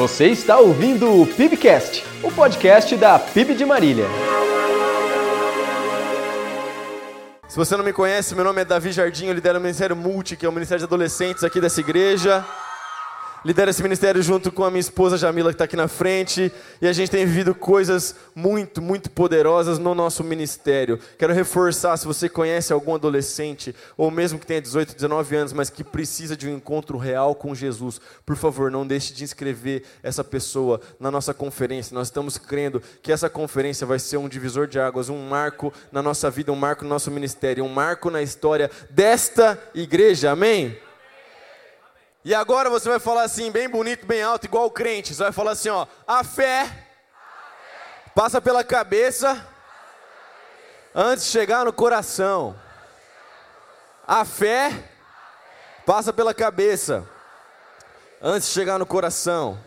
Você está ouvindo o PIBcast, o podcast da PIB de Marília. Se você não me conhece, meu nome é Davi Jardim, eu lidero o Ministério Multi, que é o Ministério de Adolescentes aqui dessa igreja lidero esse ministério junto com a minha esposa Jamila, que está aqui na frente, e a gente tem vivido coisas muito, muito poderosas no nosso ministério. Quero reforçar: se você conhece algum adolescente, ou mesmo que tenha 18, 19 anos, mas que precisa de um encontro real com Jesus, por favor, não deixe de inscrever essa pessoa na nossa conferência. Nós estamos crendo que essa conferência vai ser um divisor de águas, um marco na nossa vida, um marco no nosso ministério, um marco na história desta igreja. Amém? E agora você vai falar assim, bem bonito, bem alto, igual o crente. Você vai falar assim, ó, a fé, passa pela cabeça antes de chegar no coração. A fé passa pela cabeça antes de chegar no coração.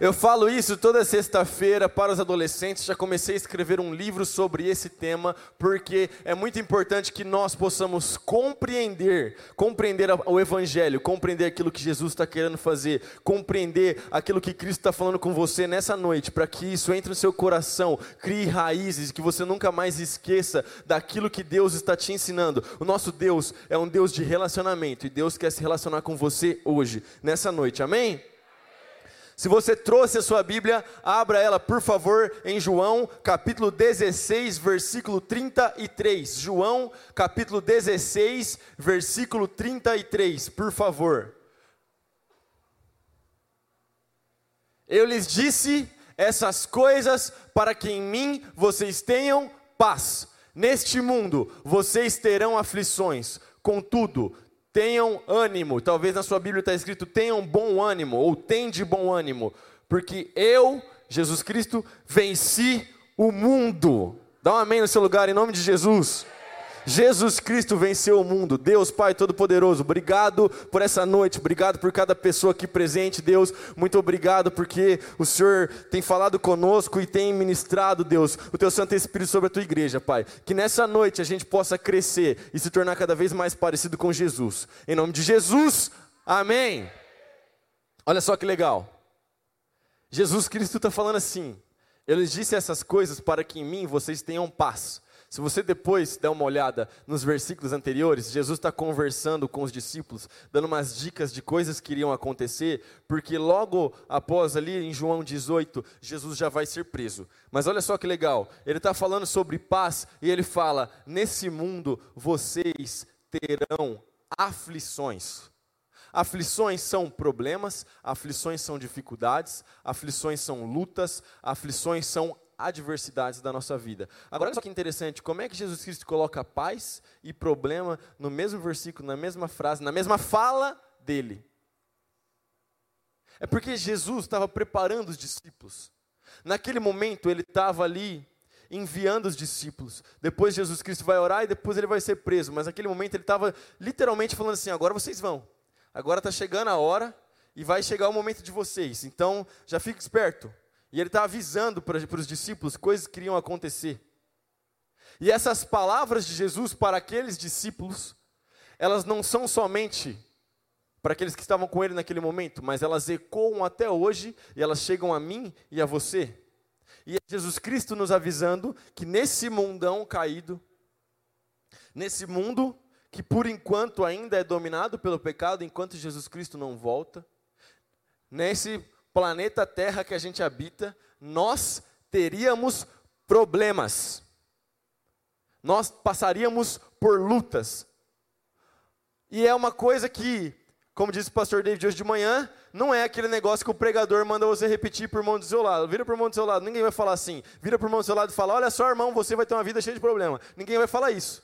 Eu falo isso toda sexta-feira para os adolescentes. Já comecei a escrever um livro sobre esse tema, porque é muito importante que nós possamos compreender, compreender o Evangelho, compreender aquilo que Jesus está querendo fazer, compreender aquilo que Cristo está falando com você nessa noite, para que isso entre no seu coração, crie raízes, que você nunca mais esqueça daquilo que Deus está te ensinando. O nosso Deus é um Deus de relacionamento e Deus quer se relacionar com você hoje, nessa noite. Amém? Se você trouxe a sua Bíblia, abra ela, por favor, em João, capítulo 16, versículo 33. João, capítulo 16, versículo 33, por favor. Eu lhes disse essas coisas para que em mim vocês tenham paz. Neste mundo vocês terão aflições, contudo, tenham ânimo. Talvez na sua Bíblia está escrito tenham bom ânimo, ou tem de bom ânimo, porque eu, Jesus Cristo, venci o mundo. Dá um amém no seu lugar em nome de Jesus. Jesus Cristo venceu o mundo. Deus Pai Todo-Poderoso, obrigado por essa noite, obrigado por cada pessoa aqui presente, Deus. Muito obrigado porque o Senhor tem falado conosco e tem ministrado, Deus, o Teu Santo Espírito sobre a Tua igreja, Pai. Que nessa noite a gente possa crescer e se tornar cada vez mais parecido com Jesus. Em nome de Jesus, amém. Olha só que legal. Jesus Cristo está falando assim: Eu lhes disse essas coisas para que em mim vocês tenham paz. Se você depois der uma olhada nos versículos anteriores, Jesus está conversando com os discípulos, dando umas dicas de coisas que iriam acontecer, porque logo após ali em João 18, Jesus já vai ser preso. Mas olha só que legal, ele está falando sobre paz e ele fala: nesse mundo vocês terão aflições. Aflições são problemas, aflições são dificuldades, aflições são lutas, aflições são adversidades da nossa vida. Agora, olha só que interessante, como é que Jesus Cristo coloca paz e problema no mesmo versículo, na mesma frase, na mesma fala dele? É porque Jesus estava preparando os discípulos. Naquele momento, ele estava ali enviando os discípulos. Depois Jesus Cristo vai orar e depois ele vai ser preso. Mas naquele momento ele estava literalmente falando assim: agora vocês vão. Agora está chegando a hora e vai chegar o momento de vocês. Então já fique esperto. E ele está avisando para, os discípulos coisas que iriam acontecer. E essas palavras de Jesus para aqueles discípulos, elas não são somente para aqueles que estavam com ele naquele momento, mas elas ecoam até hoje e elas chegam a mim e a você. E é Jesus Cristo nos avisando que nesse mundão caído, nesse mundo que por enquanto ainda é dominado pelo pecado, enquanto Jesus Cristo não volta, nesse planeta Terra que a gente habita, nós teríamos problemas. Nós passaríamos por lutas. E é uma coisa que, como disse o pastor David hoje de manhã, não é aquele negócio que o pregador manda você repetir por mão do seu lado. Vira por mão do seu lado, ninguém vai falar assim. Vira por mão do seu lado e fala: Olha só, irmão, você vai ter uma vida cheia de problema. Ninguém vai falar isso.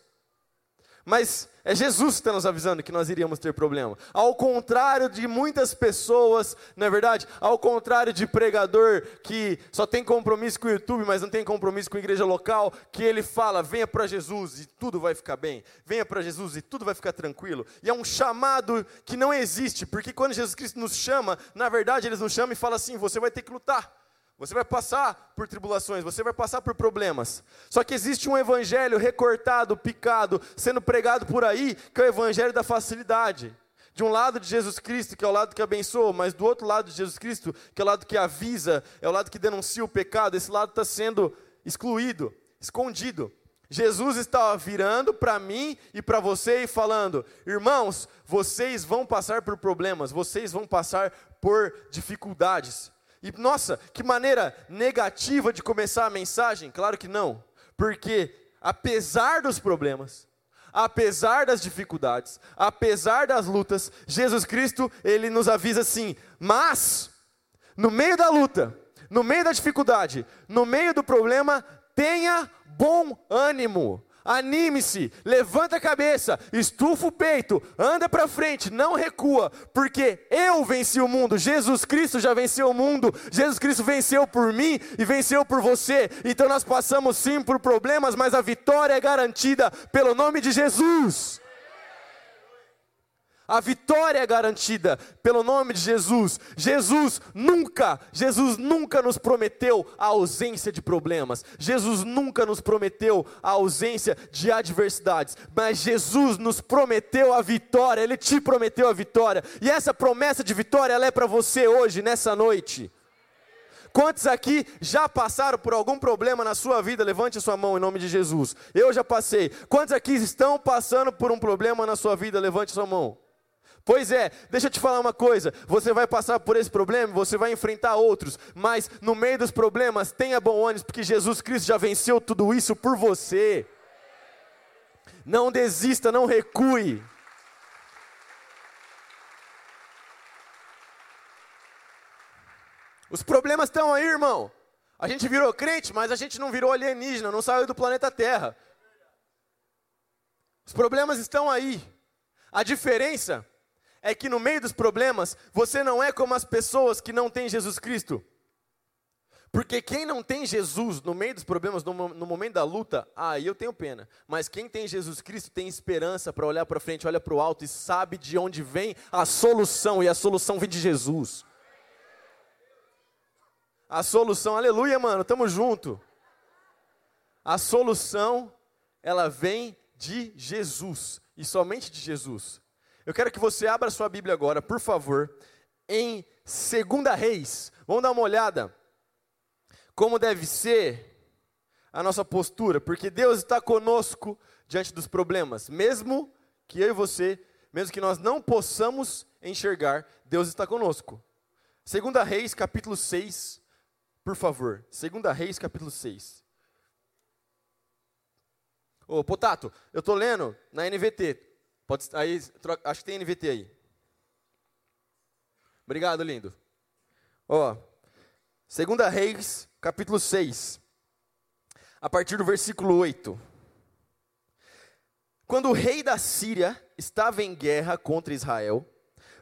Mas é Jesus que está nos avisando que nós iríamos ter problema. Ao contrário de muitas pessoas, não é verdade? Ao contrário de pregador que só tem compromisso com o YouTube, mas não tem compromisso com a igreja local, que ele fala: venha para Jesus e tudo vai ficar bem. Venha para Jesus e tudo vai ficar tranquilo. E é um chamado que não existe, porque quando Jesus Cristo nos chama, na verdade, ele nos chama e fala assim: você vai ter que lutar. Você vai passar por tribulações, você vai passar por problemas. Só que existe um evangelho recortado, picado, sendo pregado por aí, que é o evangelho da facilidade. De um lado de Jesus Cristo, que é o lado que abençoa, mas do outro lado de Jesus Cristo, que é o lado que avisa, é o lado que denuncia o pecado, esse lado está sendo excluído, escondido. Jesus está virando para mim e para você e falando: irmãos, vocês vão passar por problemas, vocês vão passar por dificuldades. E nossa, que maneira negativa de começar a mensagem? Claro que não, porque apesar dos problemas, apesar das dificuldades, apesar das lutas, Jesus Cristo, ele nos avisa assim: mas, no meio da luta, no meio da dificuldade, no meio do problema, tenha bom ânimo. Anime-se, levanta a cabeça, estufa o peito, anda para frente, não recua, porque eu venci o mundo. Jesus Cristo já venceu o mundo. Jesus Cristo venceu por mim e venceu por você. Então nós passamos sim por problemas, mas a vitória é garantida pelo nome de Jesus. A vitória é garantida pelo nome de Jesus. Jesus nunca, Jesus nunca nos prometeu a ausência de problemas. Jesus nunca nos prometeu a ausência de adversidades. Mas Jesus nos prometeu a vitória. Ele te prometeu a vitória. E essa promessa de vitória ela é para você hoje, nessa noite. Quantos aqui já passaram por algum problema na sua vida? Levante a sua mão em nome de Jesus. Eu já passei. Quantos aqui estão passando por um problema na sua vida? Levante a sua mão. Pois é, deixa eu te falar uma coisa: você vai passar por esse problema, você vai enfrentar outros, mas no meio dos problemas, tenha bom ânimo, porque Jesus Cristo já venceu tudo isso por você. Não desista, não recue. Os problemas estão aí, irmão. A gente virou crente, mas a gente não virou alienígena, não saiu do planeta Terra. Os problemas estão aí. A diferença é que no meio dos problemas, você não é como as pessoas que não têm Jesus Cristo. Porque quem não tem Jesus no meio dos problemas, no, no momento da luta, aí eu tenho pena. Mas quem tem Jesus Cristo tem esperança para olhar para frente, olha para o alto e sabe de onde vem a solução, e a solução vem de Jesus. A solução, aleluia, mano, tamo junto. A solução, ela vem de Jesus, e somente de Jesus. Eu quero que você abra sua Bíblia agora, por favor, em 2 Reis. Vamos dar uma olhada como deve ser a nossa postura, porque Deus está conosco diante dos problemas, mesmo que eu e você, mesmo que nós não possamos enxergar, Deus está conosco. 2 Reis, capítulo 6, por favor. 2 Reis, capítulo 6. Ô, Potato, eu estou lendo na NVT. Pode, aí, troca, acho que tem NVT aí. Obrigado, lindo. Ó, 2 Reis, capítulo 6, a partir do versículo 8. Quando o rei da Síria estava em guerra contra Israel,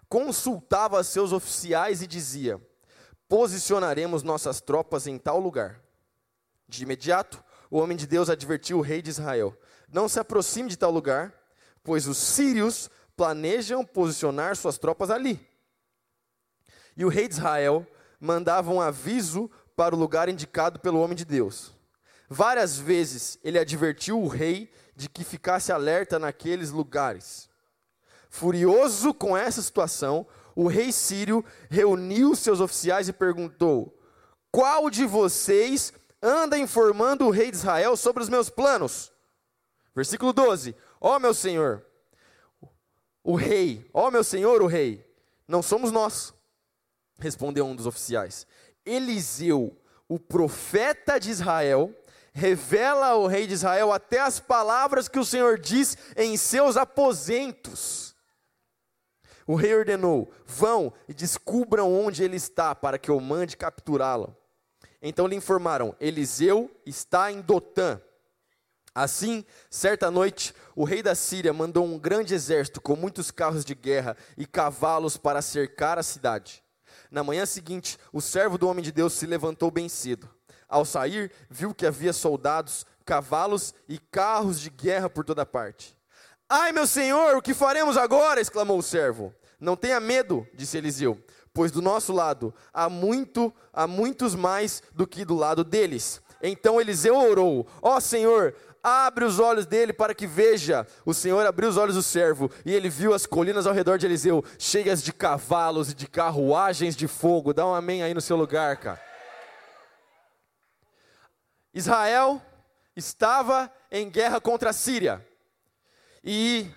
consultava seus oficiais e dizia: Posicionaremos nossas tropas em tal lugar. De imediato, o homem de Deus advertiu o rei de Israel: Não se aproxime de tal lugar, pois os sírios planejam posicionar suas tropas ali. E o rei de Israel mandava um aviso para o lugar indicado pelo homem de Deus. Várias vezes ele advertiu o rei de que ficasse alerta naqueles lugares. Furioso com essa situação, o rei sírio reuniu seus oficiais e perguntou: Qual de vocês anda informando o rei de Israel sobre os meus planos? Versículo 12: Ó oh, meu senhor, o rei, ó oh, meu senhor, o rei, não somos nós, respondeu um dos oficiais. Eliseu, o profeta de Israel, revela ao rei de Israel até as palavras que o Senhor diz em seus aposentos. O rei ordenou: vão e descubram onde ele está, para que eu mande capturá-lo. Então lhe informaram: Eliseu está em Dotã. Assim, certa noite, o rei da Síria mandou um grande exército com muitos carros de guerra e cavalos para cercar a cidade. Na manhã seguinte, o servo do homem de Deus se levantou bem cedo. Ao sair, viu que havia soldados, cavalos e carros de guerra por toda parte. Ai, meu senhor, o que faremos agora? exclamou o servo. Não tenha medo, disse Eliseu, pois do nosso lado há muito, há muitos mais do que do lado deles Então Eliseu orou: Ó Senhor, abre os olhos dele para que veja. O Senhor abriu os olhos do servo e ele viu as colinas ao redor de Eliseu, cheias de cavalos e de carruagens de fogo. Dá um amém aí no seu lugar, cara. Israel estava em guerra contra a Síria. E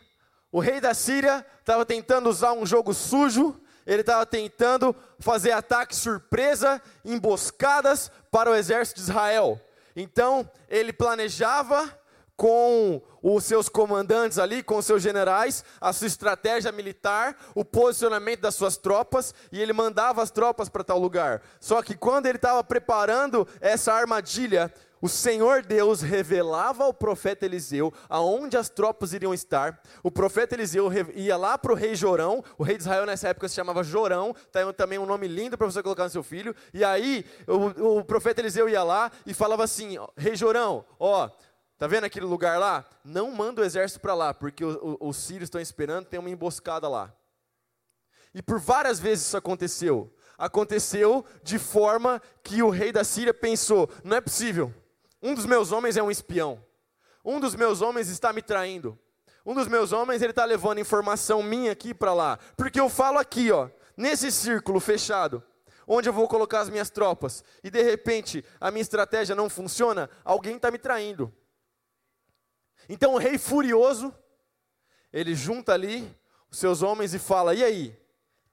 o rei da Síria estava tentando usar um jogo sujo, ele estava tentando fazer ataques surpresa, emboscadas para o exército de Israel. Então, ele planejava com os seus comandantes ali, com os seus generais, a sua estratégia militar, o posicionamento das suas tropas, e ele mandava as tropas para tal lugar. Só que quando ele estava preparando essa armadilha, o Senhor Deus revelava ao profeta Eliseu aonde as tropas iriam estar. O profeta Eliseu ia lá para o rei Jorão, o rei de Israel nessa época se chamava Jorão, tá também um nome lindo para você colocar no seu filho. E aí o, o profeta Eliseu ia lá e falava assim: Rei Jorão, ó, tá vendo aquele lugar lá? Não manda o exército para lá, porque o, o, os sírios estão esperando, tem uma emboscada lá. E por várias vezes isso aconteceu. Aconteceu de forma que o rei da Síria pensou: não é possível um dos meus homens é um espião. Um dos meus homens está me traindo. Um dos meus homens ele está levando informação minha aqui para lá, porque eu falo aqui, ó, nesse círculo fechado, onde eu vou colocar as minhas tropas, e de repente a minha estratégia não funciona, alguém está me traindo. Então o rei furioso, ele junta ali os seus homens e fala: e aí,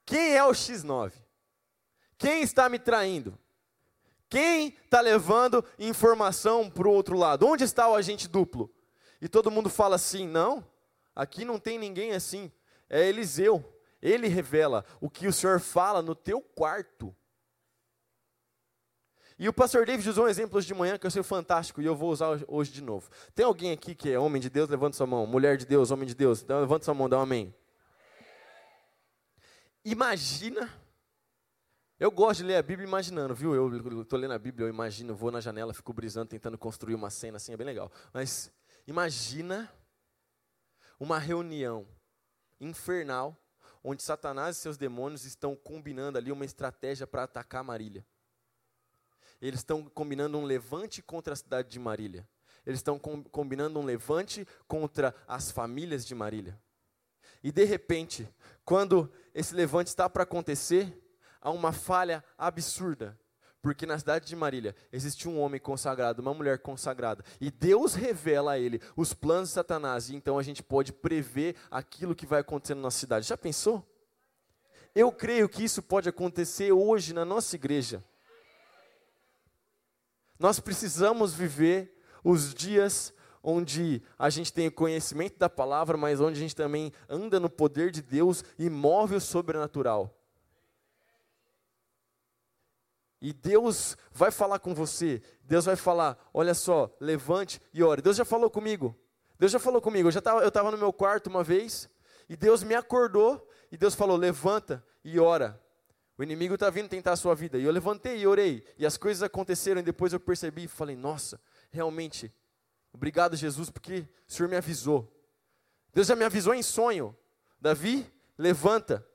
quem é o X9? Quem está me traindo? Quem está levando informação para o outro lado? Onde está o agente duplo? E todo mundo fala assim: não, aqui não tem ninguém assim. É Eliseu. Ele revela o que o Senhor fala no teu quarto. E o pastor David usou um exemplo hoje de manhã que eu achei fantástico e eu vou usar hoje de novo. Tem alguém aqui que é homem de Deus? Levanta sua mão. Mulher de Deus, homem de Deus. Então, levanta sua mão, dá um amém. Imagina eu gosto de ler a Bíblia imaginando, viu? Eu estou lendo a Bíblia, eu imagino, vou na janela, fico brisando, tentando construir uma cena assim, é bem legal. Mas imagina uma reunião infernal, onde Satanás e seus demônios estão combinando ali uma estratégia para atacar Marília. Eles estão combinando um levante contra a cidade de Marília. Eles estão com, combinando um levante contra as famílias de Marília. E de repente, quando esse levante está para acontecer, há uma falha absurda. Porque na cidade de Marília existe um homem consagrado, uma mulher consagrada, e Deus revela a ele os planos de Satanás, e então a gente pode prever aquilo que vai acontecer na nossa cidade. Já pensou? Eu creio que isso pode acontecer hoje na nossa igreja. Nós precisamos viver os dias onde a gente tem conhecimento da palavra, mas onde a gente também anda no poder de Deus e move o sobrenatural. E Deus vai falar com você. Deus vai falar: olha só, levante e ore. Deus já falou comigo. Deus já falou comigo. Eu eu estava no meu quarto uma vez e Deus me acordou e Deus falou: levanta e ora. O inimigo está vindo tentar a sua vida. E eu levantei e orei. E as coisas aconteceram. E depois eu percebi e falei: nossa, realmente, obrigado Jesus, porque o Senhor me avisou. Deus já me avisou em sonho. Davi, levanta.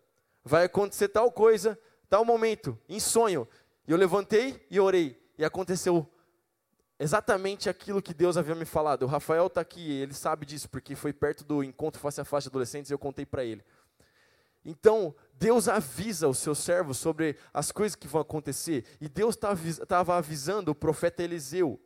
Vai acontecer tal coisa, tal momento, em sonho. E eu levantei e orei. E aconteceu exatamente aquilo que Deus havia me falado. O Rafael está aqui, ele sabe disso, porque foi perto do encontro face a face de adolescentes e eu contei para ele. Então, Deus avisa os seus servos sobre as coisas que vão acontecer. E Deus estava avisando o profeta Eliseu.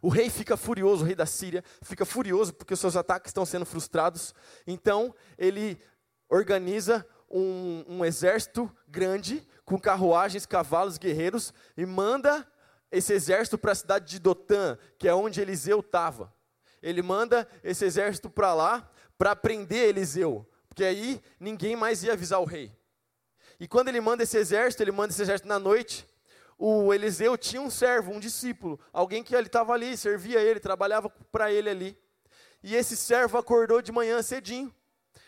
O rei fica furioso, o rei da Síria fica furioso porque os seus ataques estão sendo frustrados. Então, ele organiza um, um exército grande com carruagens, cavalos, guerreiros, e manda esse exército para a cidade de Dotã, que é onde Eliseu estava. Ele manda esse exército para lá para prender Eliseu, porque aí ninguém mais ia avisar o rei. E quando ele manda esse exército, ele manda esse exército na noite. O Eliseu tinha um servo, um discípulo, alguém que ele estava ali, servia ele, trabalhava para ele ali. E esse servo acordou de manhã cedinho.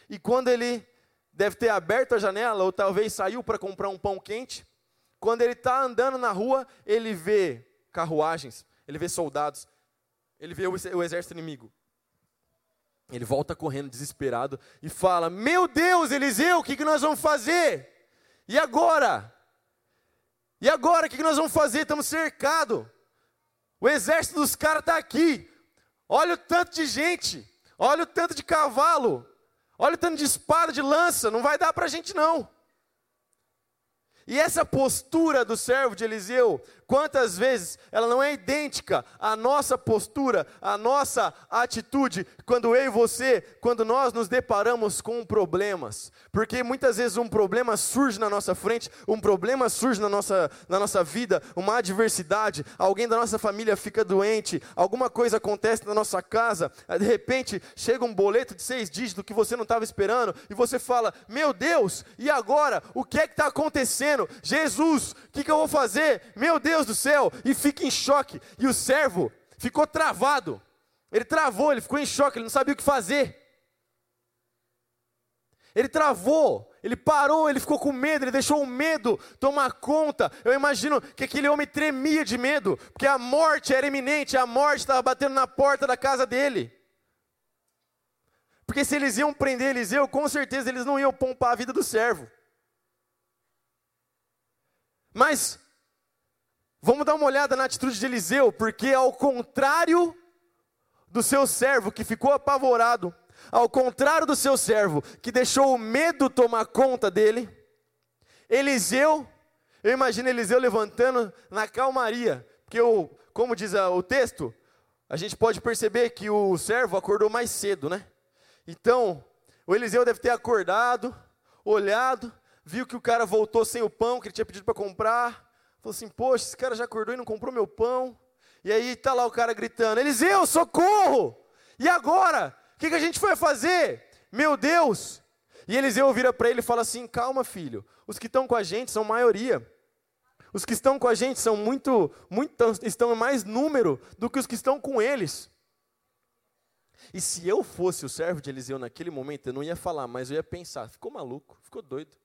E quando ele deve ter aberto a janela ou talvez saiu para comprar um pão quente. Quando ele está andando na rua, ele vê carruagens, ele vê soldados, ele vê o exército inimigo. Ele volta correndo desesperado e fala: Meu Deus, Eliseu, o que, que nós vamos fazer? E agora? E agora, o que, que nós vamos fazer? Estamos cercados. O exército dos caras está aqui. Olha o tanto de gente. Olha o tanto de cavalo. Olha o tanto de espada, de lança. Não vai dar para a gente não. E essa postura do servo de Eliseu Quantas vezes ela não é idêntica à nossa postura, à nossa atitude, quando eu e você, quando nós nos deparamos com problemas. Porque muitas vezes um problema surge na nossa frente, um problema surge na nossa, na nossa vida, uma adversidade, alguém da nossa família fica doente, alguma coisa acontece na nossa casa, de repente chega um boleto de seis dígitos que você não estava esperando, e você fala: Meu Deus, e agora? O que é que está acontecendo? Jesus, o que, que eu vou fazer? Meu Deus Deus do céu, e fica em choque. E o servo ficou travado. Ele travou, ele ficou em choque, ele não sabia o que fazer. Ele travou, ele parou, ele ficou com medo, ele deixou o medo tomar conta. Eu imagino que aquele homem tremia de medo, porque a morte era iminente, a morte estava batendo na porta da casa dele. Porque se eles iam prender Eliseu, com certeza eles não iam poupar a vida do servo. Mas Vamos dar uma olhada na atitude de Eliseu, porque ao contrário do seu servo que ficou apavorado, ao contrário do seu servo que deixou o medo tomar conta dele, Eliseu, eu imagino Eliseu levantando na calmaria, porque como diz o texto, a gente pode perceber que o servo acordou mais cedo, né? Então, o Eliseu deve ter acordado, olhado, viu que o cara voltou sem o pão que ele tinha pedido para comprar, Falou assim: Poxa, esse cara já acordou e não comprou meu pão. E aí tá lá o cara gritando: Eliseu, socorro! E agora? O que, que a gente vai fazer? Meu Deus! E Eliseu vira para ele e fala assim: Calma, filho. Os que estão com a gente são maioria. Os que estão com a gente são muito, muito estão em mais número do que os que estão com eles. E se eu fosse o servo de Eliseu naquele momento, eu não ia falar, mas eu ia pensar: ficou maluco, ficou doido.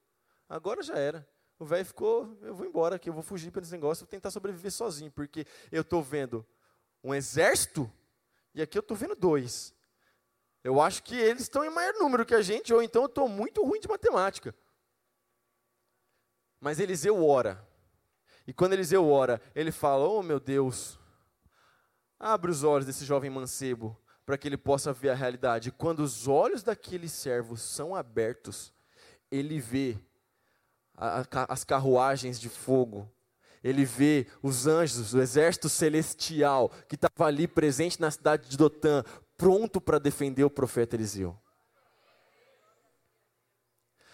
Agora já era. O velho ficou, eu vou embora aqui, eu vou fugir para esse negócio, vou tentar sobreviver sozinho, porque eu estou vendo um exército e aqui eu estou vendo dois. Eu acho que eles estão em maior número que a gente, ou então eu estou muito ruim de matemática. Mas Eliseu ora. E quando Eliseu ora, ele fala: Oh meu Deus, abre os olhos desse jovem mancebo, para que ele possa ver a realidade. Quando os olhos daquele servo são abertos, ele vê as carruagens de fogo. Ele vê os anjos, o exército celestial que estava ali presente na cidade de Dotã, pronto para defender o profeta Eliseu.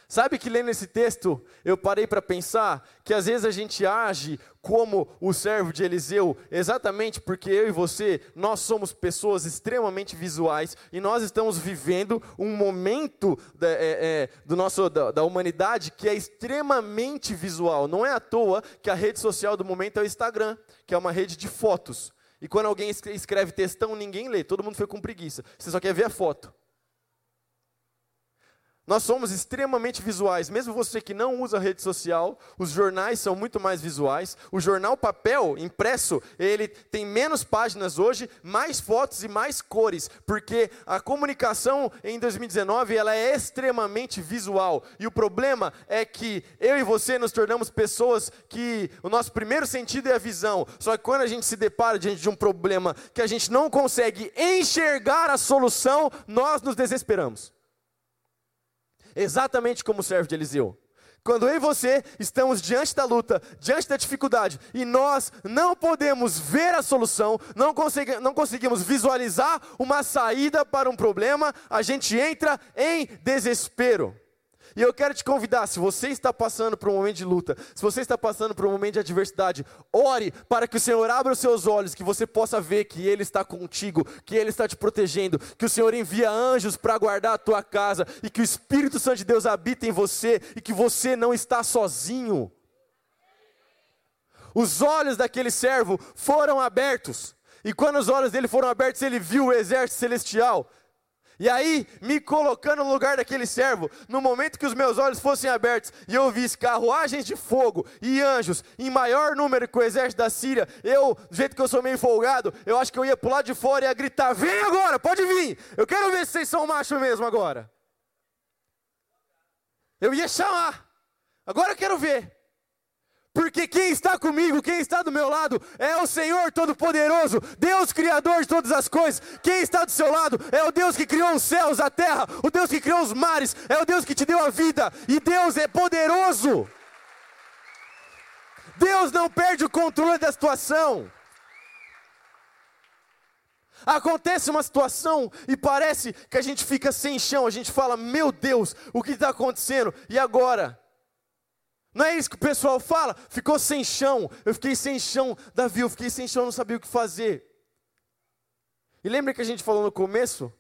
Sabe que lendo esse texto, eu parei para pensar que às vezes a gente age como o servo de Eliseu, exatamente porque eu e você, nós somos pessoas extremamente visuais e nós estamos vivendo um momento da, é, é, do nosso, da, da humanidade que é extremamente visual. Não é à toa que a rede social do momento é o Instagram, que é uma rede de fotos. E quando alguém escreve textão, ninguém lê, todo mundo foi com preguiça. Você só quer ver a foto. Nós somos extremamente visuais, mesmo você que não usa rede social, os jornais são muito mais visuais. O jornal papel impresso, ele tem menos páginas hoje, mais fotos e mais cores, porque a comunicação em 2019 ela é extremamente visual. E o problema é que eu e você nos tornamos pessoas que o nosso primeiro sentido é a visão. Só que quando a gente se depara diante de um problema que a gente não consegue enxergar a solução, nós nos desesperamos. Exatamente como o servo de Eliseu. Quando eu e você estamos diante da luta, diante da dificuldade, e nós não podemos ver a solução, não, consegui, não conseguimos visualizar uma saída para um problema, a gente entra em desespero. E eu quero te convidar, se você está passando por um momento de luta, se você está passando por um momento de adversidade, ore para que o Senhor abra os seus olhos, que você possa ver que Ele está contigo, que Ele está te protegendo, que o Senhor envia anjos para guardar a tua casa e que o Espírito Santo de Deus habita em você e que você não está sozinho. Os olhos daquele servo foram abertos. E quando os olhos dele foram abertos, ele viu o exército celestial. E aí, me colocando no lugar daquele servo, no momento que os meus olhos fossem abertos e eu visse carruagens de fogo e anjos em maior número que o exército da Síria, eu, do jeito que eu sou meio folgado, eu acho que eu ia pular de fora e ia gritar: Vem agora, pode vir, eu quero ver se vocês são macho mesmo agora. Eu ia chamar, agora eu quero ver. Porque quem está comigo, quem está do meu lado, é o Senhor Todo-Poderoso, Deus Criador de todas as coisas. Quem está do seu lado é o Deus que criou os céus, a terra, o Deus que criou os mares, é o Deus que te deu a vida, e Deus é poderoso. Deus não perde o controle da situação. Acontece uma situação e parece que a gente fica sem chão, a gente fala: Meu Deus, o que está acontecendo? E agora? Não é isso que o pessoal fala? Ficou sem chão. Eu fiquei sem chão, Davi, eu fiquei sem chão, não sabia o que fazer. E lembra que a gente falou no começo?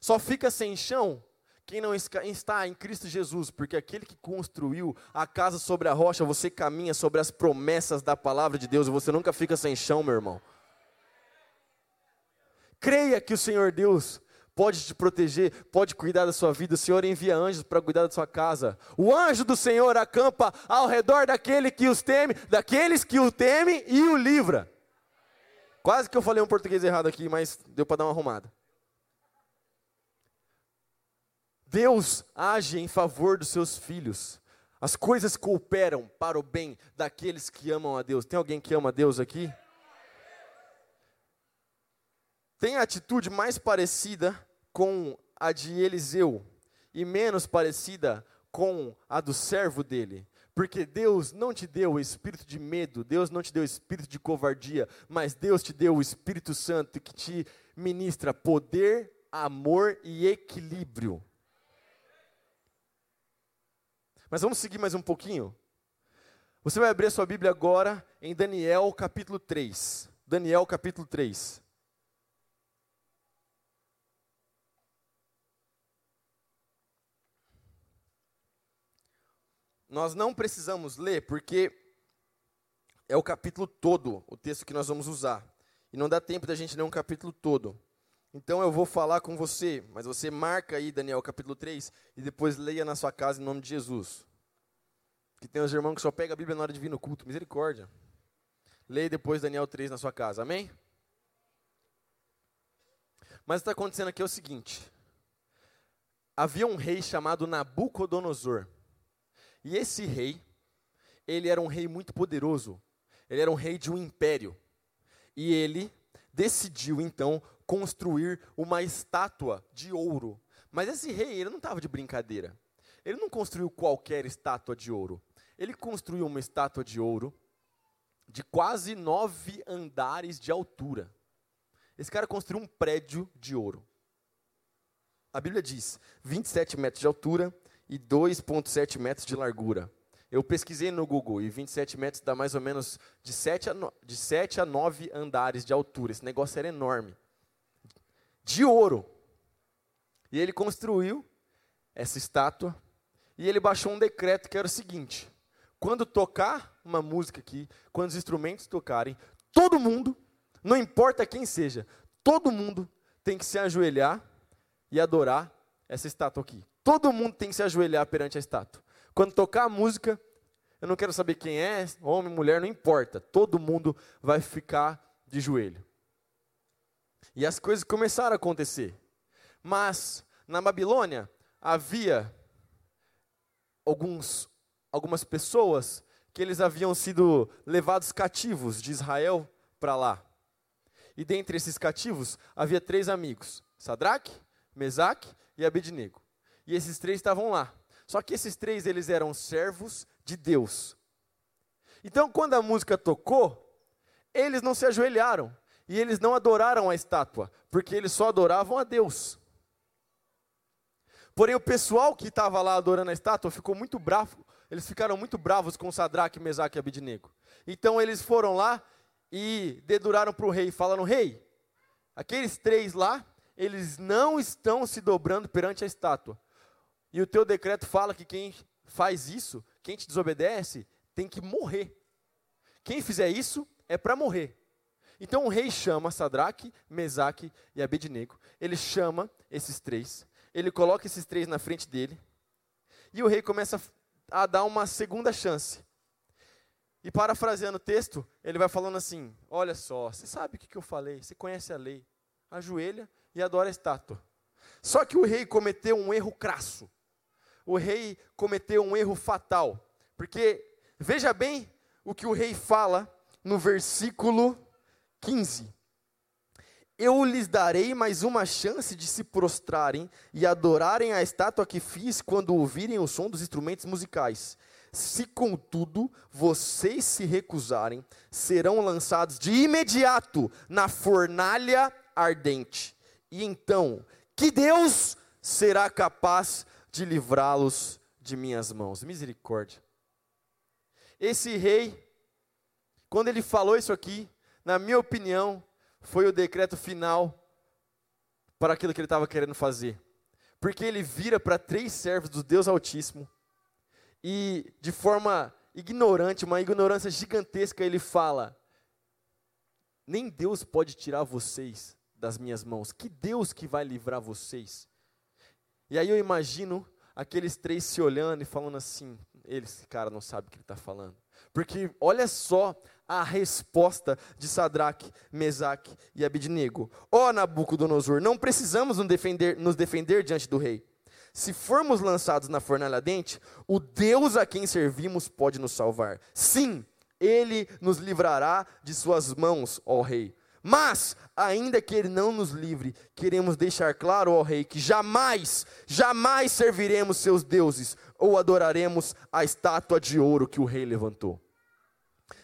Só fica sem chão quem não está em Cristo Jesus, porque aquele que construiu a casa sobre a rocha, você caminha sobre as promessas da palavra de Deus e você nunca fica sem chão, meu irmão. Creia que o Senhor Deus pode te proteger, pode cuidar da sua vida. O Senhor envia anjos para cuidar da sua casa. O anjo do Senhor acampa ao redor daquele que os teme, daqueles que o temem e o livra. Quase que eu falei um português errado aqui, mas deu para dar uma arrumada. Deus age em favor dos seus filhos. As coisas cooperam para o bem daqueles que amam a Deus. Tem alguém que ama a Deus aqui? Tem a atitude mais parecida com a de Eliseu e menos parecida com a do servo dele. Porque Deus não te deu o espírito de medo, Deus não te deu o espírito de covardia, mas Deus te deu o Espírito Santo que te ministra poder, amor e equilíbrio. Mas vamos seguir mais um pouquinho? Você vai abrir a sua Bíblia agora em Daniel capítulo 3. Daniel capítulo 3. Nós não precisamos ler porque é o capítulo todo, o texto que nós vamos usar. E não dá tempo da gente ler um capítulo todo. Então eu vou falar com você, mas você marca aí Daniel capítulo 3 e depois leia na sua casa em nome de Jesus. Que tem os irmãos que só pegam a Bíblia na hora de vir no culto, misericórdia. Leia depois Daniel 3 na sua casa, amém? Mas está acontecendo aqui é o seguinte: havia um rei chamado Nabucodonosor. E esse rei, ele era um rei muito poderoso. Ele era um rei de um império. E ele decidiu então construir uma estátua de ouro. Mas esse rei, ele não estava de brincadeira. Ele não construiu qualquer estátua de ouro. Ele construiu uma estátua de ouro de quase nove andares de altura. Esse cara construiu um prédio de ouro. A Bíblia diz 27 metros de altura e 2,7 metros de largura. Eu pesquisei no Google e 27 metros dá mais ou menos de 7 a, no, de 7 a 9 andares de altura. Esse negócio era enorme. De ouro. E ele construiu essa estátua e ele baixou um decreto que era o seguinte: quando tocar uma música aqui, quando os instrumentos tocarem, todo mundo, não importa quem seja, todo mundo tem que se ajoelhar e adorar essa estátua aqui. Todo mundo tem que se ajoelhar perante a estátua. Quando tocar a música, eu não quero saber quem é, homem, mulher, não importa. Todo mundo vai ficar de joelho. E as coisas começaram a acontecer. Mas na Babilônia havia alguns, algumas pessoas que eles haviam sido levados cativos de Israel para lá. E dentre esses cativos havia três amigos: Sadraque, Mesaque e Abednego. E esses três estavam lá. Só que esses três eles eram servos de Deus. Então, quando a música tocou, eles não se ajoelharam e eles não adoraram a estátua, porque eles só adoravam a Deus. Porém, o pessoal que estava lá adorando a estátua ficou muito bravo. Eles ficaram muito bravos com Sadraque, Mesaque e Abidnego. Então eles foram lá e deduraram para o rei, falando: Rei, aqueles três lá, eles não estão se dobrando perante a estátua. E o teu decreto fala que quem faz isso, quem te desobedece, tem que morrer. Quem fizer isso é para morrer. Então o rei chama Sadraque, Mesaque e Abednego. Ele chama esses três, ele coloca esses três na frente dele, e o rei começa a dar uma segunda chance. E parafraseando o texto, ele vai falando assim: Olha só, você sabe o que eu falei, você conhece a lei, ajoelha e adora a estátua. Só que o rei cometeu um erro crasso o rei cometeu um erro fatal, porque Veja bem o que o rei fala no versículo 15. Eu lhes darei mais uma chance de se prostrarem e adorarem a estátua que fiz quando ouvirem o som dos instrumentos musicais. Se, contudo, vocês se recusarem, serão lançados de imediato na fornalha ardente. E então, que Deus será capaz de livrá-los de minhas mãos. Misericórdia. Esse rei, quando ele falou isso aqui, na minha opinião, foi o decreto final para aquilo que ele estava querendo fazer. Porque ele vira para três servos do Deus Altíssimo e, de forma ignorante, uma ignorância gigantesca, ele fala: Nem Deus pode tirar vocês das minhas mãos. Que Deus que vai livrar vocês? E aí eu imagino aqueles três se olhando e falando assim: esse cara não sabe o que ele está falando. Porque olha só a resposta de Sadraque, Mesaque e Abidnego. Ó oh, Nabucodonosor, não precisamos nos defender, nos defender diante do rei. Se formos lançados na fornalha dente, o Deus a quem servimos pode nos salvar. Sim, ele nos livrará de suas mãos, ó rei. Mas, ainda que ele não nos livre, queremos deixar claro ao rei que jamais, jamais serviremos seus deuses ou adoraremos a estátua de ouro que o rei levantou.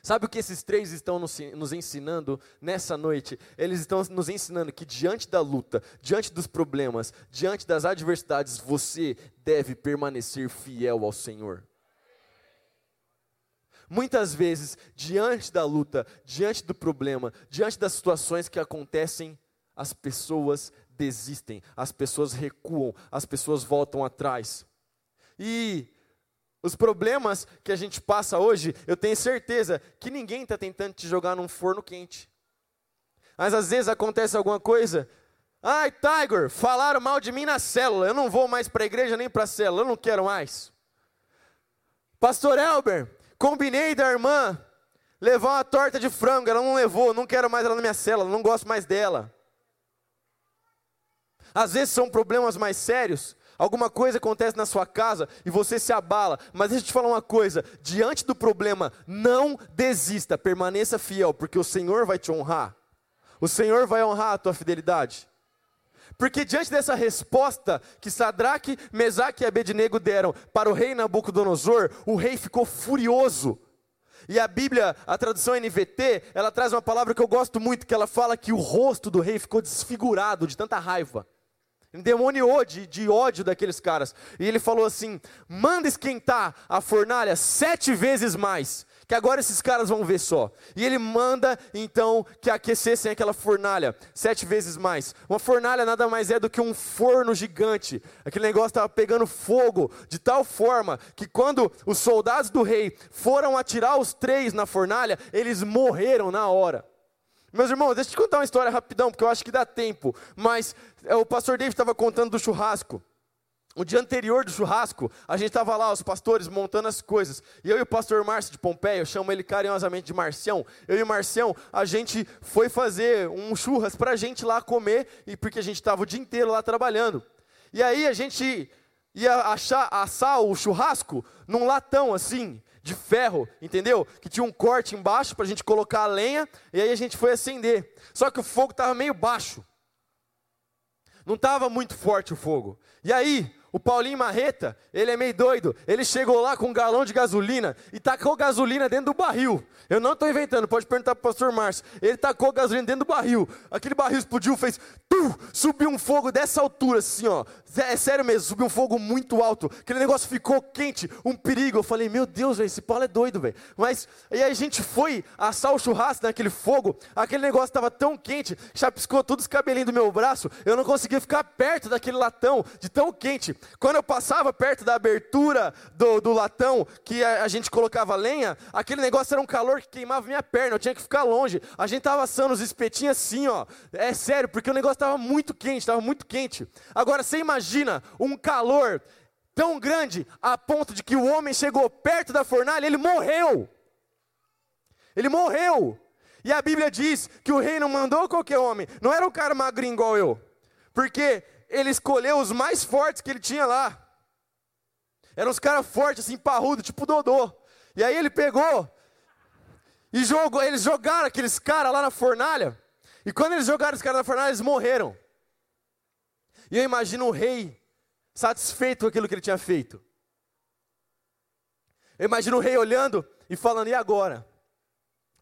Sabe o que esses três estão nos ensinando nessa noite? Eles estão nos ensinando que diante da luta, diante dos problemas, diante das adversidades, você deve permanecer fiel ao Senhor. Muitas vezes, diante da luta, diante do problema, diante das situações que acontecem, as pessoas desistem, as pessoas recuam, as pessoas voltam atrás. E os problemas que a gente passa hoje, eu tenho certeza que ninguém está tentando te jogar num forno quente. Mas às vezes acontece alguma coisa. Ai, Tiger, falaram mal de mim na célula. Eu não vou mais para a igreja nem para a célula. Eu não quero mais. Pastor Elber, combinei da irmã levar uma torta de frango. Ela não levou. Não quero mais ela na minha célula. Não gosto mais dela. Às vezes são problemas mais sérios. Alguma coisa acontece na sua casa e você se abala, mas deixa eu te falar uma coisa: diante do problema, não desista, permaneça fiel, porque o Senhor vai te honrar. O Senhor vai honrar a tua fidelidade. Porque diante dessa resposta que Sadraque, Mesaque e Abednego deram para o rei Nabucodonosor, o rei ficou furioso. E a Bíblia, a tradução NVT, ela traz uma palavra que eu gosto muito, que ela fala que o rosto do rei ficou desfigurado de tanta raiva endemoniou de, de ódio daqueles caras. E ele falou assim: manda esquentar a fornalha sete vezes mais, que agora esses caras vão ver só. E ele manda então que aquecessem aquela fornalha sete vezes mais. Uma fornalha nada mais é do que um forno gigante. Aquele negócio estava pegando fogo de tal forma que quando os soldados do rei foram atirar os três na fornalha, eles morreram na hora. Meus irmãos, deixa eu te contar uma história rapidão, porque eu acho que dá tempo. Mas é, o pastor David estava contando do churrasco. O dia anterior do churrasco, a gente estava lá, os pastores, montando as coisas. E eu e o pastor Márcio de Pompeia, eu chamo ele carinhosamente de Marcião. Eu e o Marcião, a gente foi fazer um churras para a gente lá comer, e porque a gente estava o dia inteiro lá trabalhando. E aí a gente ia achar, assar o churrasco num latão assim de ferro, entendeu? Que tinha um corte embaixo para a gente colocar a lenha, e aí a gente foi acender. Só que o fogo estava meio baixo. Não estava muito forte o fogo. E aí, o Paulinho Marreta, ele é meio doido. Ele chegou lá com um galão de gasolina e tacou gasolina dentro do barril. Eu não estou inventando, pode perguntar para o pastor Márcio. Ele tacou gasolina dentro do barril. Aquele barril explodiu, fez. Tu, subiu um fogo dessa altura, assim, ó. É sério mesmo, subiu um fogo muito alto. Aquele negócio ficou quente, um perigo. Eu falei, meu Deus, véio, esse Paulo é doido, velho. Mas aí a gente foi assar o churrasco naquele fogo. Aquele negócio estava tão quente, chapiscou todos os cabelinhos do meu braço. Eu não conseguia ficar perto daquele latão, de tão quente. Quando eu passava perto da abertura do, do latão, que a, a, gente colocava lenha, aquele negócio era um calor que queimava minha perna, eu tinha que ficar longe. A gente estava assando os espetinhos assim, ó. É sério, porque o negócio estava muito quente, estava muito quente. Agora, você imagina um calor tão grande a ponto de que o homem chegou perto da fornalha, ele morreu. Ele morreu. E a Bíblia diz que o rei não mandou qualquer homem, não era um cara magrinho igual eu. Porque ele escolheu os mais fortes que ele tinha lá. Eram os caras fortes, assim, parrudo, tipo Dodô. E aí ele pegou e jogou, eles jogaram aqueles caras lá na fornalha. E quando eles jogaram os caras na fornalha, eles morreram. E eu imagino o rei satisfeito com aquilo que ele tinha feito. Eu imagino o rei olhando e falando: e agora?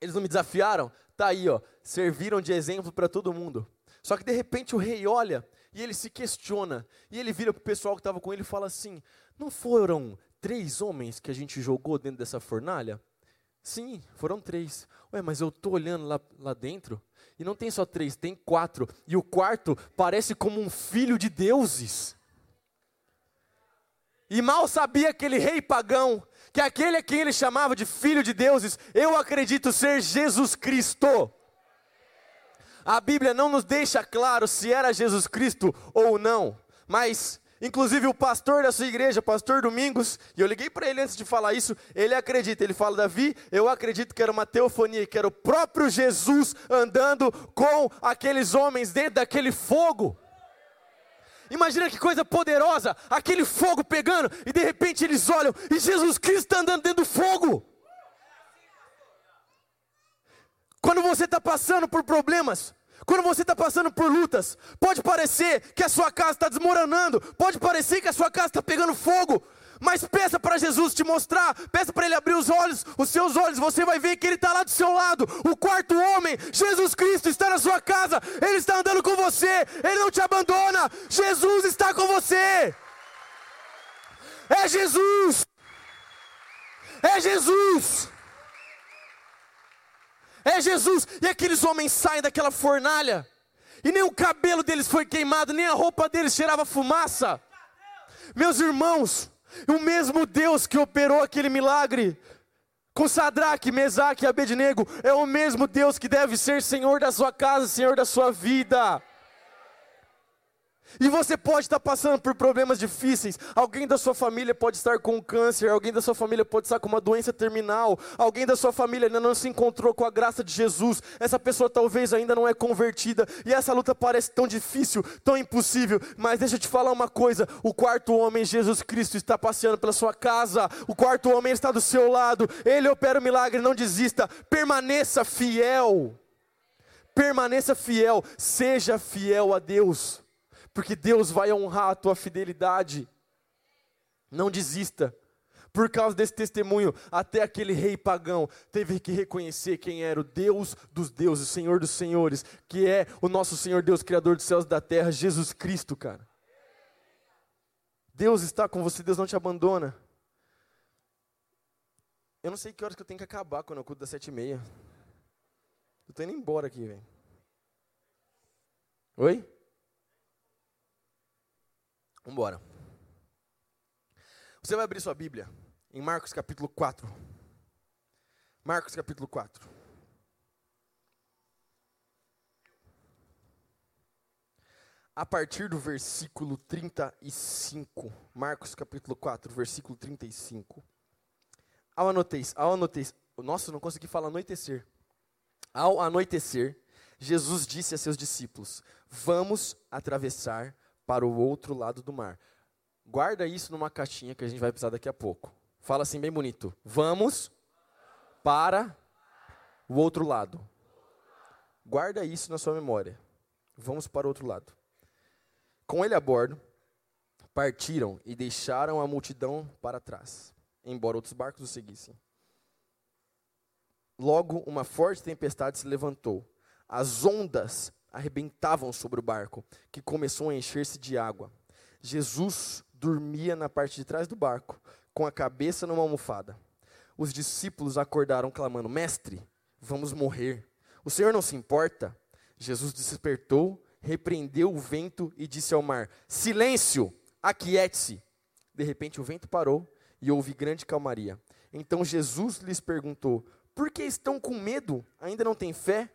Eles não me desafiaram? Tá aí, ó. Serviram de exemplo para todo mundo. Só que de repente o rei olha e ele se questiona. E ele vira para o pessoal que estava com ele e fala assim: Não foram três homens que a gente jogou dentro dessa fornalha? Sim, foram três. Ué, mas eu estou olhando lá, lá dentro e não tem só três, tem quatro. E o quarto parece como um filho de deuses. E mal sabia aquele rei pagão que aquele a quem ele chamava de filho de deuses, eu acredito ser Jesus Cristo. A Bíblia não nos deixa claro se era Jesus Cristo ou não, mas Inclusive o pastor da sua igreja, pastor Domingos, e eu liguei para ele antes de falar isso, ele acredita, ele fala, Davi, eu acredito que era uma teofonia, que era o próprio Jesus andando com aqueles homens dentro daquele fogo. Imagina que coisa poderosa, aquele fogo pegando, e de repente eles olham, e Jesus Cristo está andando dentro do fogo. Quando você está passando por problemas, quando você está passando por lutas, pode parecer que a sua casa está desmoronando, pode parecer que a sua casa está pegando fogo, mas peça para Jesus te mostrar, peça para Ele abrir os olhos, os seus olhos, você vai ver que Ele está lá do seu lado. O quarto homem, Jesus Cristo, está na sua casa, Ele está andando com você, Ele não te abandona, Jesus está com você. É Jesus, é Jesus. É Jesus. E aqueles homens saem daquela fornalha. E nem o cabelo deles foi queimado, nem a roupa deles cheirava fumaça. Meus irmãos, o mesmo Deus que operou aquele milagre com Sadraque, Mesaque e Abednego é o mesmo Deus que deve ser Senhor da sua casa, Senhor da sua vida. E você pode estar passando por problemas difíceis. Alguém da sua família pode estar com câncer, alguém da sua família pode estar com uma doença terminal, alguém da sua família ainda não se encontrou com a graça de Jesus. Essa pessoa talvez ainda não é convertida e essa luta parece tão difícil, tão impossível. Mas deixa eu te falar uma coisa: o quarto homem, Jesus Cristo, está passeando pela sua casa. O quarto homem está do seu lado. Ele opera o milagre. Não desista. Permaneça fiel. Permaneça fiel. Seja fiel a Deus porque Deus vai honrar a tua fidelidade. Não desista. Por causa desse testemunho, até aquele rei pagão teve que reconhecer quem era o Deus dos deuses, o Senhor dos senhores, que é o nosso Senhor Deus, Criador dos céus e da terra, Jesus Cristo, cara. Deus está com você, Deus não te abandona. Eu não sei que horas que eu tenho que acabar quando eu culto das sete e meia. Eu tô indo embora aqui, velho. Oi? Vamos embora. Você vai abrir sua Bíblia em Marcos capítulo 4. Marcos capítulo 4. A partir do versículo 35. Marcos capítulo 4, versículo 35. Ao anoitecer, ao anoitecer, nossa, não consegui falar anoitecer. Ao anoitecer, Jesus disse a seus discípulos: Vamos atravessar para o outro lado do mar. Guarda isso numa caixinha que a gente vai precisar daqui a pouco. Fala assim bem bonito. Vamos para o outro lado. Guarda isso na sua memória. Vamos para o outro lado. Com ele a bordo, partiram e deixaram a multidão para trás, embora outros barcos o seguissem. Logo, uma forte tempestade se levantou. As ondas arrebentavam sobre o barco, que começou a encher-se de água. Jesus dormia na parte de trás do barco, com a cabeça numa almofada. Os discípulos acordaram clamando: Mestre, vamos morrer. O Senhor não se importa? Jesus despertou, repreendeu o vento e disse ao mar: Silêncio, aquiete-se. De repente o vento parou e houve grande calmaria. Então Jesus lhes perguntou: Por que estão com medo? Ainda não têm fé?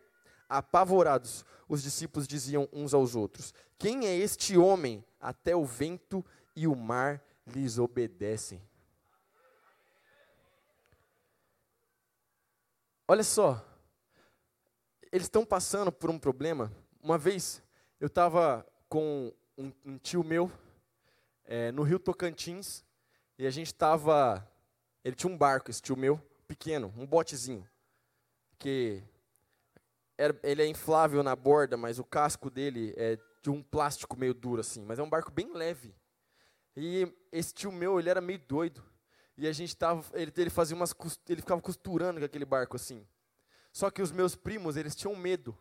Apavorados, os discípulos diziam uns aos outros: Quem é este homem? Até o vento e o mar lhes obedecem. Olha só, eles estão passando por um problema. Uma vez eu estava com um, um, tio meu é, no Rio Tocantins e a gente estava ele tinha um barco, esse tio meu, pequeno, um botezinho, que ele é inflável na borda, mas o casco dele é de um plástico meio duro assim, mas é um barco bem leve. E esse tio meu, ele era meio doido. E a gente tava, ele, ele fazia umas, ele ficava costurando com aquele barco assim. Só que os meus primos, eles tinham medo.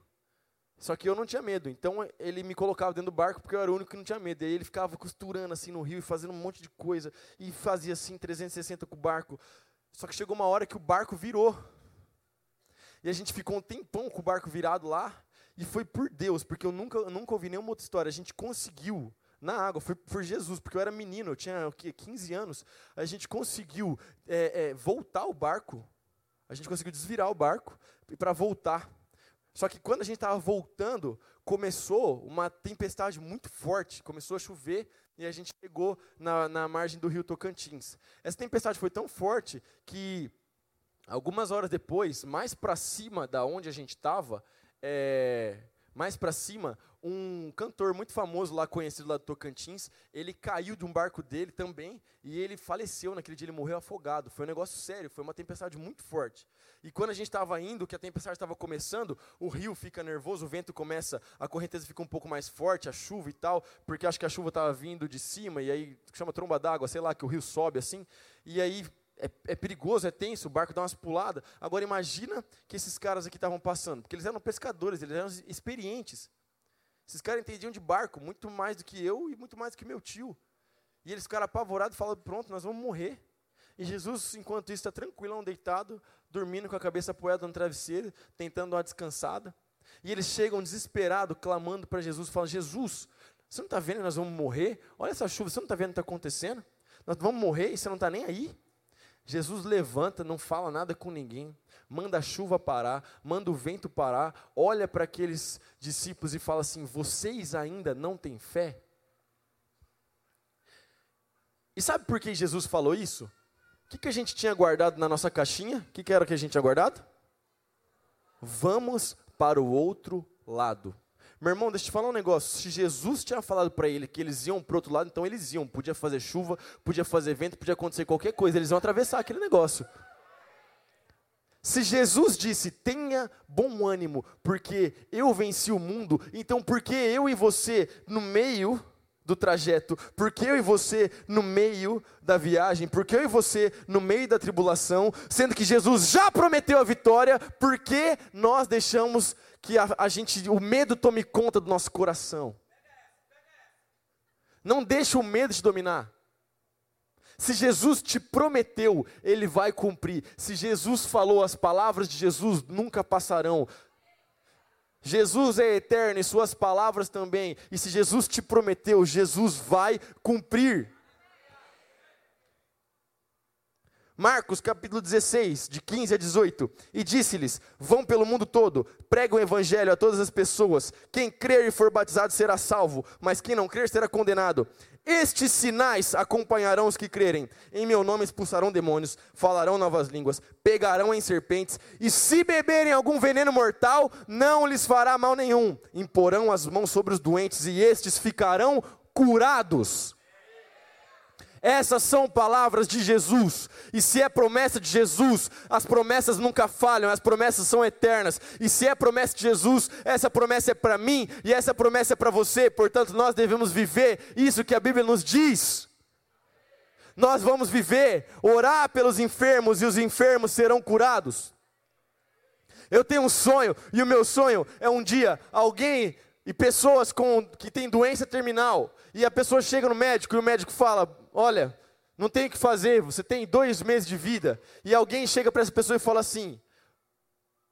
Só que eu não tinha medo. Então ele me colocava dentro do barco porque eu era o único que não tinha medo. E aí ele ficava costurando assim no rio e fazendo um monte de coisa e fazia assim 360 com o barco. Só que chegou uma hora que o barco virou. E a gente ficou um tempão com o barco virado lá. E foi por Deus, porque eu nunca, nunca ouvi nenhuma outra história. A gente conseguiu na água, foi por Jesus, porque eu era menino, eu tinha o quê, 15 anos. A gente conseguiu é, é, voltar o barco, a gente conseguiu desvirar o barco para voltar. Só que quando a gente estava voltando, começou uma tempestade muito forte, começou a chover e a gente chegou na, na margem do rio Tocantins. Essa tempestade foi tão forte que algumas horas depois, mais para cima da onde a gente estava, é, mais para cima, um cantor muito famoso lá, conhecido lá do Tocantins, ele caiu de um barco dele também e ele faleceu naquele dia, ele morreu afogado. Foi um negócio sério, foi uma tempestade muito forte. E quando a gente estava indo, que a tempestade estava começando, o rio fica nervoso, o vento começa, a correnteza fica um pouco mais forte, a chuva e tal, porque acho que a chuva estava vindo de cima e aí chama tromba d'água, sei lá, que o rio sobe assim. E aí é, é, perigoso, é tenso, o barco dá umas puladas. Agora imagina que esses caras aqui estavam passando, porque eles eram pescadores, eles eram experientes. Esses caras entendiam de barco muito mais do que eu e muito mais do que meu tio. E eles ficaram apavorados, falando: pronto, nós vamos morrer. E Jesus, enquanto isso, está tranquilão, deitado, dormindo com a cabeça apoiada no travesseiro, tentando uma descansada. E eles chegam desesperados, clamando para Jesus, falam: Jesus, você não está vendo que nós vamos morrer? Olha essa chuva, você não está vendo o que está acontecendo? Nós vamos morrer e você não está nem aí? Jesus levanta, não fala nada com ninguém, manda a chuva parar, manda o vento parar, olha para aqueles discípulos e fala assim: Vocês ainda não têm fé? E sabe por que Jesus falou isso? O que, que a gente tinha guardado na nossa caixinha? O que, que era que a gente tinha guardado? Vamos para o outro lado. Meu irmão, deixa eu te falar um negócio. Se Jesus tinha falado para ele que eles iam para outro lado, então eles iam. Podia fazer chuva, podia fazer vento, podia acontecer qualquer coisa. Eles iam atravessar aquele negócio. Se Jesus disse, tenha bom ânimo, porque eu venci o mundo, então por que eu e você, no meio do trajeto, por que eu e você no meio da viagem, por que eu e você no meio da tribulação, sendo que Jesus já prometeu a vitória, por que nós deixamos que a, a gente, o medo tome conta do nosso coração? Não deixe o medo te dominar. Se Jesus te prometeu, ele vai cumprir. Se Jesus falou, as palavras de Jesus nunca passarão. Jesus é eterno e suas palavras também. E se Jesus te prometeu, Jesus vai cumprir. Marcos capítulo 16, de 15 a 18. E disse-lhes: Vão pelo mundo todo, pregam o evangelho a todas as pessoas. Quem crer e for batizado será salvo, mas quem não crer será condenado. Estes sinais acompanharão os que crerem. Em meu nome expulsarão demônios, falarão novas línguas, pegarão em serpentes, e se beberem algum veneno mortal, não lhes fará mal nenhum. Imporão as mãos sobre os doentes, e estes ficarão curados. Essas são palavras de Jesus. E se é promessa de Jesus, as promessas nunca falham, as promessas são eternas. E se é promessa de Jesus, essa promessa é para mim e essa promessa é para você. Portanto, nós devemos viver isso que a Bíblia nos diz. Nós vamos viver, orar pelos enfermos e os enfermos serão curados. Eu tenho um sonho e o meu sonho é um dia alguém e pessoas com, que têm doença terminal e a pessoa chega no médico e o médico fala: Olha, não tem o que fazer, você tem dois meses de vida. E alguém chega para essa pessoa e fala assim: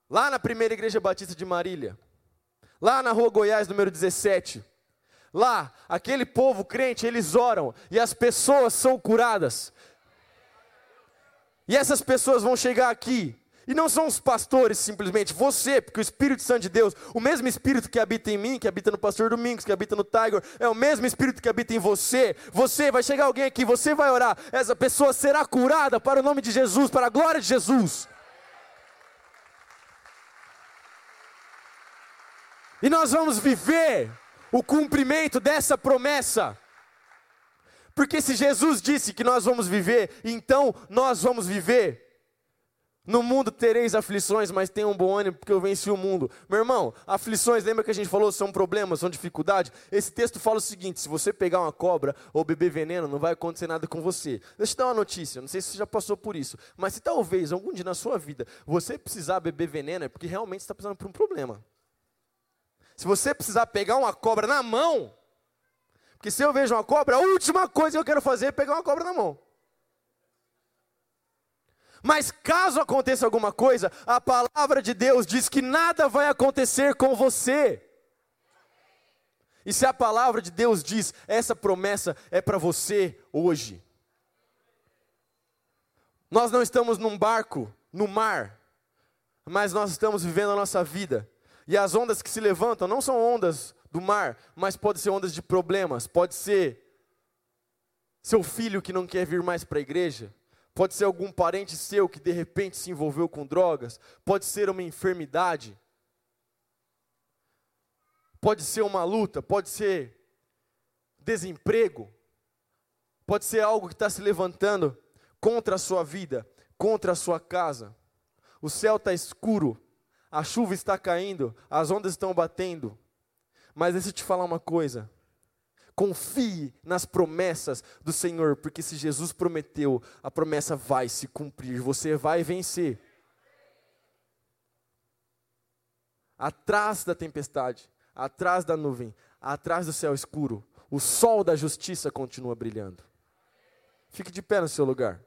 Lá na primeira igreja batista de Marília, lá na rua Goiás, número 17, lá, aquele povo crente, eles oram e as pessoas são curadas. E essas pessoas vão chegar aqui e não são os pastores simplesmente, você, porque o Espírito Santo de Deus, o mesmo Espírito que habita em mim, que habita no pastor Domingos, que habita no Tiger, é o mesmo Espírito que habita em você. Você vai chegar alguém aqui, você vai orar, essa pessoa será curada para o nome de Jesus, para a glória de Jesus. E nós vamos viver o cumprimento dessa promessa. Porque se Jesus disse que nós vamos viver, então nós vamos viver. No mundo tereis aflições, mas tenham um bom ânimo, porque eu venci o mundo. Meu irmão, aflições, lembra que a gente falou, são problemas, são dificuldades? Esse texto fala o seguinte: se você pegar uma cobra ou beber veneno, não vai acontecer nada com você. Deixa eu te dar uma notícia, não sei se você já passou por isso, mas se talvez algum dia na sua vida você precisar beber veneno, é porque realmente está precisando por um problema. Se você precisar pegar uma cobra na mão, porque se eu vejo uma cobra, a última coisa que eu quero fazer é pegar uma cobra na mão. Mas caso aconteça alguma coisa, a palavra de Deus diz que nada vai acontecer com você. E se a palavra de Deus diz, essa promessa é para você hoje. Nós não estamos num barco, no mar, mas nós estamos vivendo a nossa vida. E as ondas que se levantam não são ondas do mar, mas pode ser ondas de problemas, pode ser seu filho que não quer vir mais para a igreja, Pode ser algum parente seu que de repente se envolveu com drogas. Pode ser uma enfermidade. Pode ser uma luta. Pode ser desemprego. Pode ser algo que está se levantando contra a sua vida, contra a sua casa. O céu está escuro. A chuva está caindo. As ondas estão batendo. Mas deixa eu te falar uma coisa. Confie nas promessas do Senhor, porque se Jesus prometeu, a promessa vai se cumprir, você vai vencer. Atrás da tempestade, atrás da nuvem, atrás do céu escuro, o sol da justiça continua brilhando. Fique de pé no seu lugar.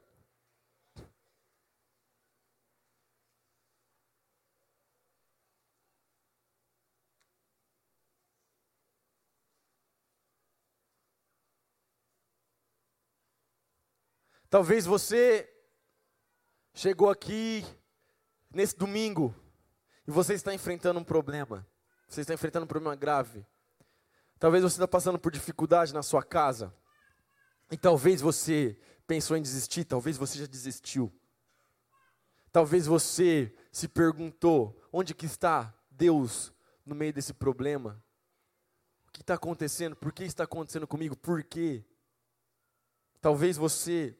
Talvez você chegou aqui nesse domingo e você está enfrentando um problema. Você está enfrentando um problema grave. Talvez você está passando por dificuldade na sua casa. E talvez você pensou em desistir, talvez você já desistiu. Talvez você se perguntou: onde que está Deus no meio desse problema? O que está acontecendo? Por que está acontecendo comigo? Por quê? Talvez você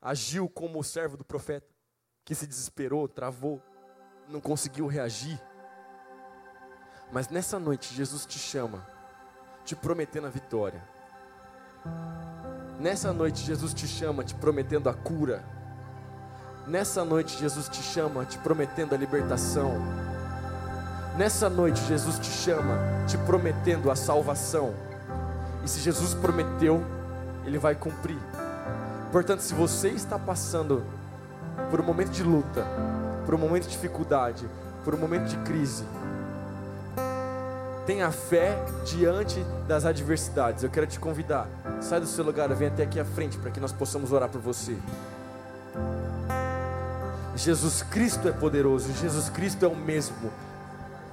agiu como o servo do profeta, que se desesperou, travou, não conseguiu reagir. Mas nessa noite, Jesus te chama, te prometendo a vitória. Nessa noite, Jesus te chama, te prometendo a cura. Nessa noite, Jesus te chama, te prometendo a libertação. Nessa noite, Jesus te chama, te prometendo a salvação. E se Jesus prometeu, Ele vai cumprir. Portanto, se você está passando por um momento de luta, por um momento de dificuldade, por um momento de crise, tenha fé diante das adversidades. Eu quero te convidar, sai do seu lugar, vem até aqui à frente para que nós possamos orar por você. Jesus Cristo é poderoso, Jesus Cristo é o mesmo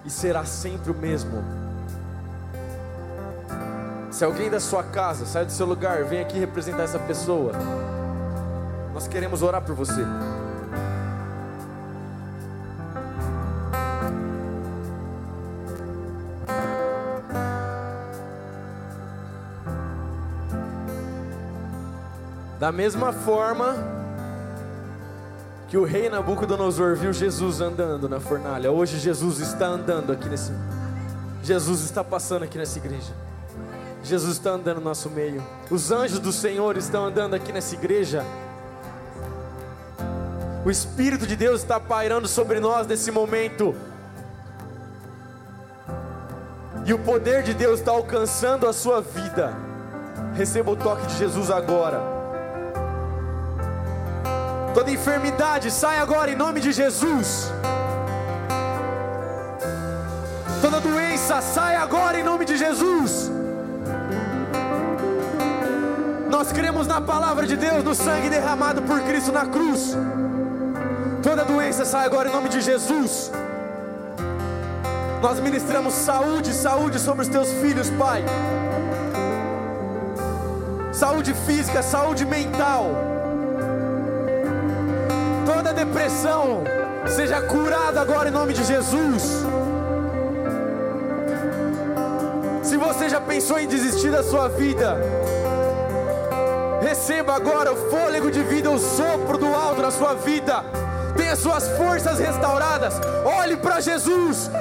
e será sempre o mesmo. Se alguém da sua casa sai do seu lugar, vem aqui representar essa pessoa. Nós queremos orar por você. Da mesma forma que o rei Nabucodonosor viu Jesus andando na fornalha, hoje Jesus está andando aqui nesse. Jesus está passando aqui nessa igreja. Jesus está andando no nosso meio. Os anjos do Senhor estão andando aqui nessa igreja. O Espírito de Deus está pairando sobre nós nesse momento. E o poder de Deus está alcançando a sua vida. Receba o toque de Jesus agora. Toda enfermidade sai agora em nome de Jesus. Toda doença sai agora em nome de Jesus. Nós cremos na palavra de Deus, no sangue derramado por Cristo na cruz. Toda doença sai agora em nome de Jesus. Nós ministramos saúde, saúde sobre os teus filhos, Pai. Saúde física, saúde mental. Toda depressão seja curada agora em nome de Jesus. Se você já pensou em desistir da sua vida, Receba agora o fôlego de vida, o sopro do alto na sua vida. Tenha suas forças restauradas. Olhe para Jesus.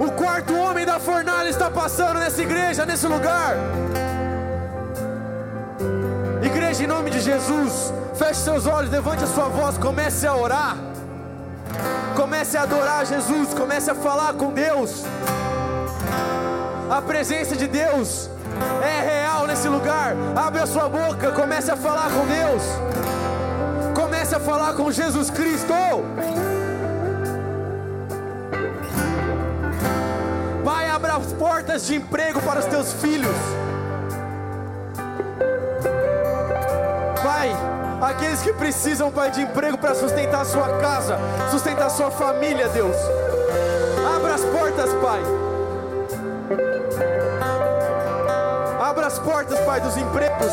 O quarto homem da fornalha está passando nessa igreja, nesse lugar. Igreja, em nome de Jesus, feche seus olhos, levante a sua voz, comece a orar. Comece a adorar Jesus, comece a falar com Deus. A presença de Deus é real nesse lugar. Abre a sua boca, comece a falar com Deus. Comece a falar com Jesus Cristo. Pai, abra as portas de emprego para os teus filhos. Pai, aqueles que precisam, Pai, de emprego para sustentar a sua casa, sustentar a sua família, Deus. Abra as portas, Pai. As portas, Pai, dos empregos.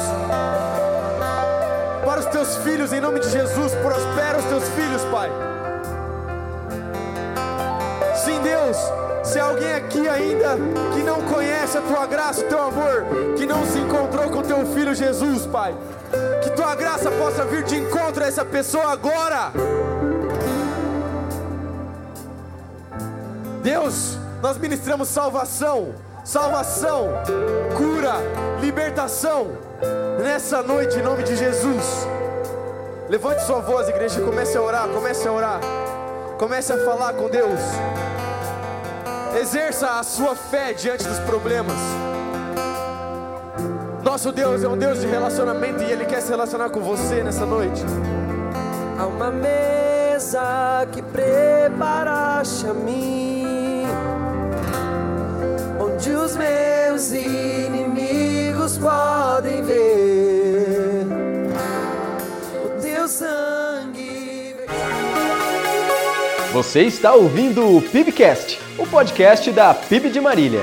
Para os teus filhos, em nome de Jesus, prospera os teus filhos, Pai. Sim, Deus, se alguém aqui ainda que não conhece a tua graça, o teu amor, que não se encontrou com teu filho Jesus, Pai, que tua graça possa vir de encontro a essa pessoa agora. Deus, nós ministramos salvação, salvação, cura, libertação nessa noite em nome de Jesus. Levante sua voz, igreja, comece a orar, comece a orar. Comece a falar com Deus. Exerça a sua fé diante dos problemas. Nosso Deus é um Deus de relacionamento e Ele quer se relacionar com você nessa noite. Há uma mesa que preparaste a mim, os meus inimigos podem ver o teu sangue. Você está ouvindo o PIBcast, o podcast da PIB de Marília.